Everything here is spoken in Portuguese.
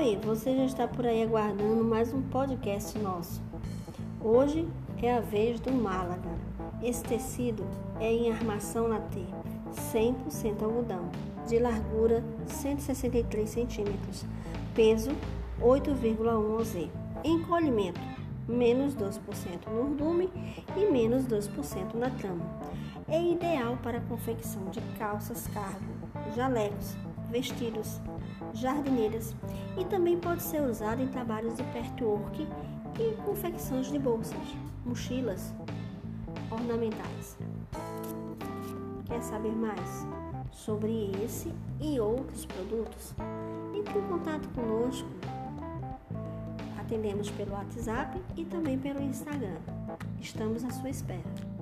aí, você já está por aí aguardando mais um podcast nosso. Hoje é a vez do Málaga. Esse tecido é em armação latê, 100% algodão, de largura 163 centímetros, peso 8,1 Z. Encolhimento menos 2% no urdume e menos 2% na trama. É ideal para a confecção de calças cargo, jalecos, vestidos, jardineiras e também pode ser usado em trabalhos de patchwork e confecções de bolsas, mochilas ornamentais. Quer saber mais sobre esse e outros produtos? Entre em contato conosco. Atendemos pelo WhatsApp e também pelo Instagram. Estamos à sua espera.